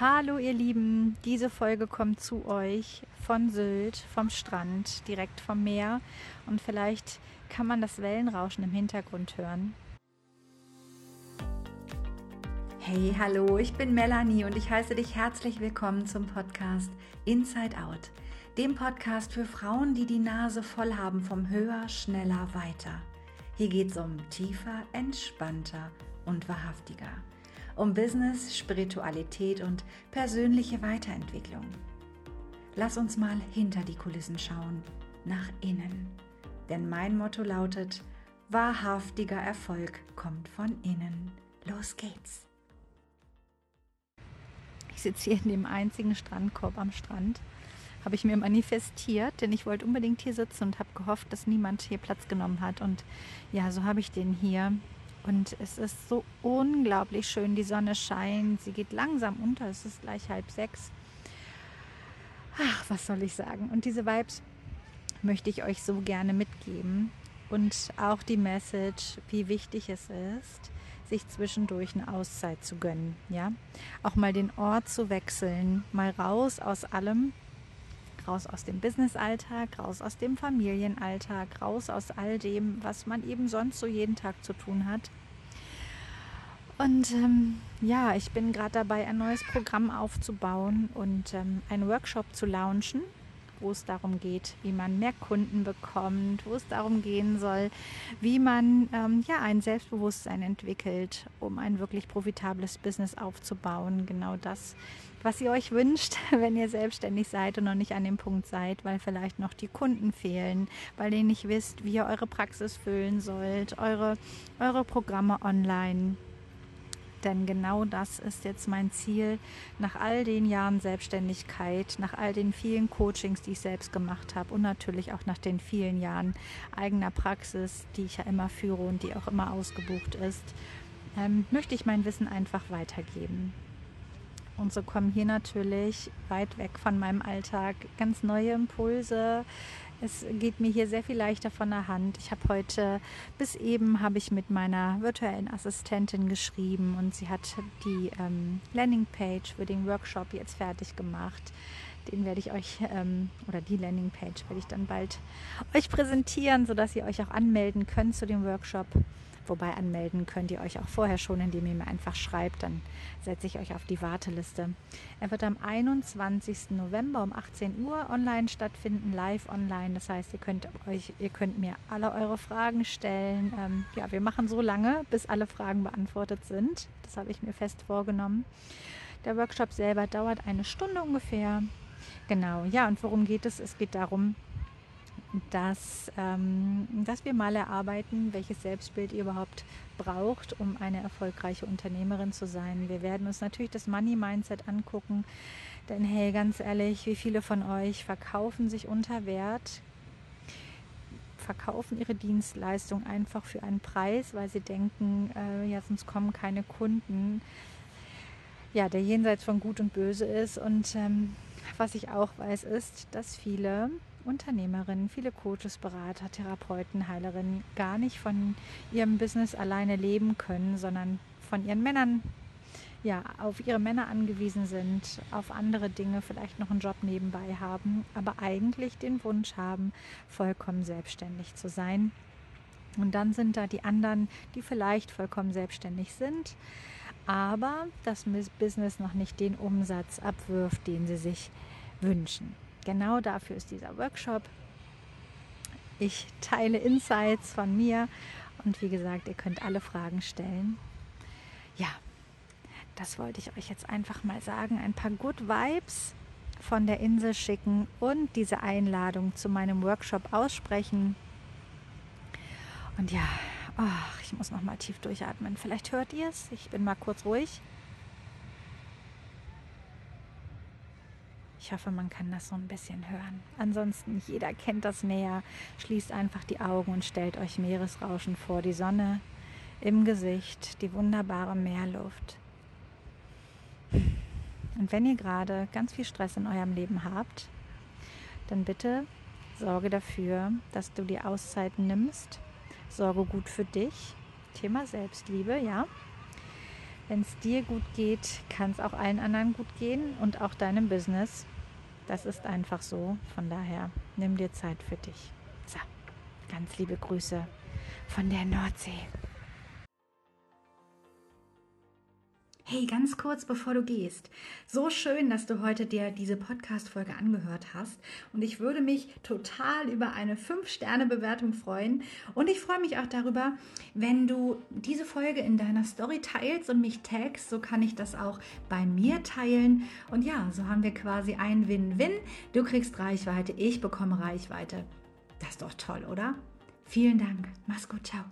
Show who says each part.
Speaker 1: Hallo ihr Lieben, diese Folge kommt zu euch von Sylt, vom Strand, direkt vom Meer und vielleicht kann man das Wellenrauschen im Hintergrund hören.
Speaker 2: Hey, hallo, ich bin Melanie und ich heiße dich herzlich willkommen zum Podcast Inside Out, dem Podcast für Frauen, die die Nase voll haben vom höher, schneller, weiter. Hier geht es um tiefer, entspannter und wahrhaftiger um Business, Spiritualität und persönliche Weiterentwicklung. Lass uns mal hinter die Kulissen schauen, nach innen. Denn mein Motto lautet, wahrhaftiger Erfolg kommt von innen. Los geht's.
Speaker 1: Ich sitze hier in dem einzigen Strandkorb am Strand. Habe ich mir manifestiert, denn ich wollte unbedingt hier sitzen und habe gehofft, dass niemand hier Platz genommen hat. Und ja, so habe ich den hier und es ist so unglaublich schön. Die Sonne scheint, sie geht langsam unter. Es ist gleich halb sechs. Ach, was soll ich sagen? Und diese Vibes möchte ich euch so gerne mitgeben. Und auch die Message, wie wichtig es ist, sich zwischendurch eine Auszeit zu gönnen. Ja, auch mal den Ort zu wechseln, mal raus aus allem raus aus dem Business-Alltag, raus aus dem Familienalltag, raus aus all dem, was man eben sonst so jeden Tag zu tun hat. Und ähm, ja, ich bin gerade dabei, ein neues Programm aufzubauen und ähm, einen Workshop zu launchen wo es darum geht, wie man mehr Kunden bekommt, wo es darum gehen soll, wie man ähm, ja ein Selbstbewusstsein entwickelt, um ein wirklich profitables Business aufzubauen. Genau das, was ihr euch wünscht, wenn ihr selbstständig seid und noch nicht an dem Punkt seid, weil vielleicht noch die Kunden fehlen, weil ihr nicht wisst, wie ihr eure Praxis füllen sollt, eure, eure Programme online denn genau das ist jetzt mein Ziel nach all den Jahren Selbstständigkeit, nach all den vielen Coachings, die ich selbst gemacht habe und natürlich auch nach den vielen Jahren eigener Praxis, die ich ja immer führe und die auch immer ausgebucht ist, ähm, möchte ich mein Wissen einfach weitergeben. Und so kommen hier natürlich weit weg von meinem Alltag ganz neue Impulse, es geht mir hier sehr viel leichter von der Hand. Ich habe heute, bis eben habe ich mit meiner virtuellen Assistentin geschrieben und sie hat die ähm, Landingpage für den Workshop jetzt fertig gemacht. Den werde ich euch, ähm, oder die Landingpage werde ich dann bald euch präsentieren, sodass ihr euch auch anmelden könnt zu dem Workshop. Wobei anmelden könnt ihr euch auch vorher schon, indem ihr mir einfach schreibt, dann setze ich euch auf die Warteliste. Er wird am 21. November um 18 Uhr online stattfinden, live online. Das heißt, ihr könnt euch, ihr könnt mir alle eure Fragen stellen. Ähm, ja, wir machen so lange, bis alle Fragen beantwortet sind. Das habe ich mir fest vorgenommen. Der Workshop selber dauert eine Stunde ungefähr. Genau, ja, und worum geht es? Es geht darum, dass, ähm, dass wir mal erarbeiten, welches Selbstbild ihr überhaupt braucht, um eine erfolgreiche Unternehmerin zu sein. Wir werden uns natürlich das Money Mindset angucken, denn hey, ganz ehrlich, wie viele von euch verkaufen sich unter Wert, verkaufen ihre Dienstleistung einfach für einen Preis, weil sie denken, äh, ja, sonst kommen keine Kunden. Ja, der jenseits von Gut und Böse ist. Und ähm, was ich auch weiß, ist, dass viele Unternehmerinnen, viele Coaches, Berater, Therapeuten, Heilerinnen gar nicht von ihrem Business alleine leben können, sondern von ihren Männern, ja, auf ihre Männer angewiesen sind, auf andere Dinge, vielleicht noch einen Job nebenbei haben, aber eigentlich den Wunsch haben, vollkommen selbstständig zu sein. Und dann sind da die anderen, die vielleicht vollkommen selbstständig sind, aber das Business noch nicht den Umsatz abwirft, den sie sich wünschen. Genau dafür ist dieser Workshop. Ich teile Insights von mir und wie gesagt, ihr könnt alle Fragen stellen. Ja, das wollte ich euch jetzt einfach mal sagen. Ein paar Good Vibes von der Insel schicken und diese Einladung zu meinem Workshop aussprechen. Und ja, oh, ich muss noch mal tief durchatmen. Vielleicht hört ihr es. Ich bin mal kurz ruhig. Ich hoffe, man kann das so ein bisschen hören. Ansonsten, jeder kennt das Meer. Schließt einfach die Augen und stellt euch Meeresrauschen vor. Die Sonne im Gesicht, die wunderbare Meerluft. Und wenn ihr gerade ganz viel Stress in eurem Leben habt, dann bitte sorge dafür, dass du die Auszeiten nimmst. Sorge gut für dich. Thema Selbstliebe, ja. Wenn es dir gut geht, kann es auch allen anderen gut gehen und auch deinem Business. Das ist einfach so. Von daher nimm dir Zeit für dich. So, ganz liebe Grüße von der Nordsee.
Speaker 2: Hey, ganz kurz bevor du gehst. So schön, dass du heute dir diese Podcast-Folge angehört hast. Und ich würde mich total über eine 5-Sterne-Bewertung freuen. Und ich freue mich auch darüber, wenn du diese Folge in deiner Story teilst und mich tagst. So kann ich das auch bei mir teilen. Und ja, so haben wir quasi ein Win-Win. Du kriegst Reichweite, ich bekomme Reichweite. Das ist doch toll, oder? Vielen Dank. Mach's gut. Ciao.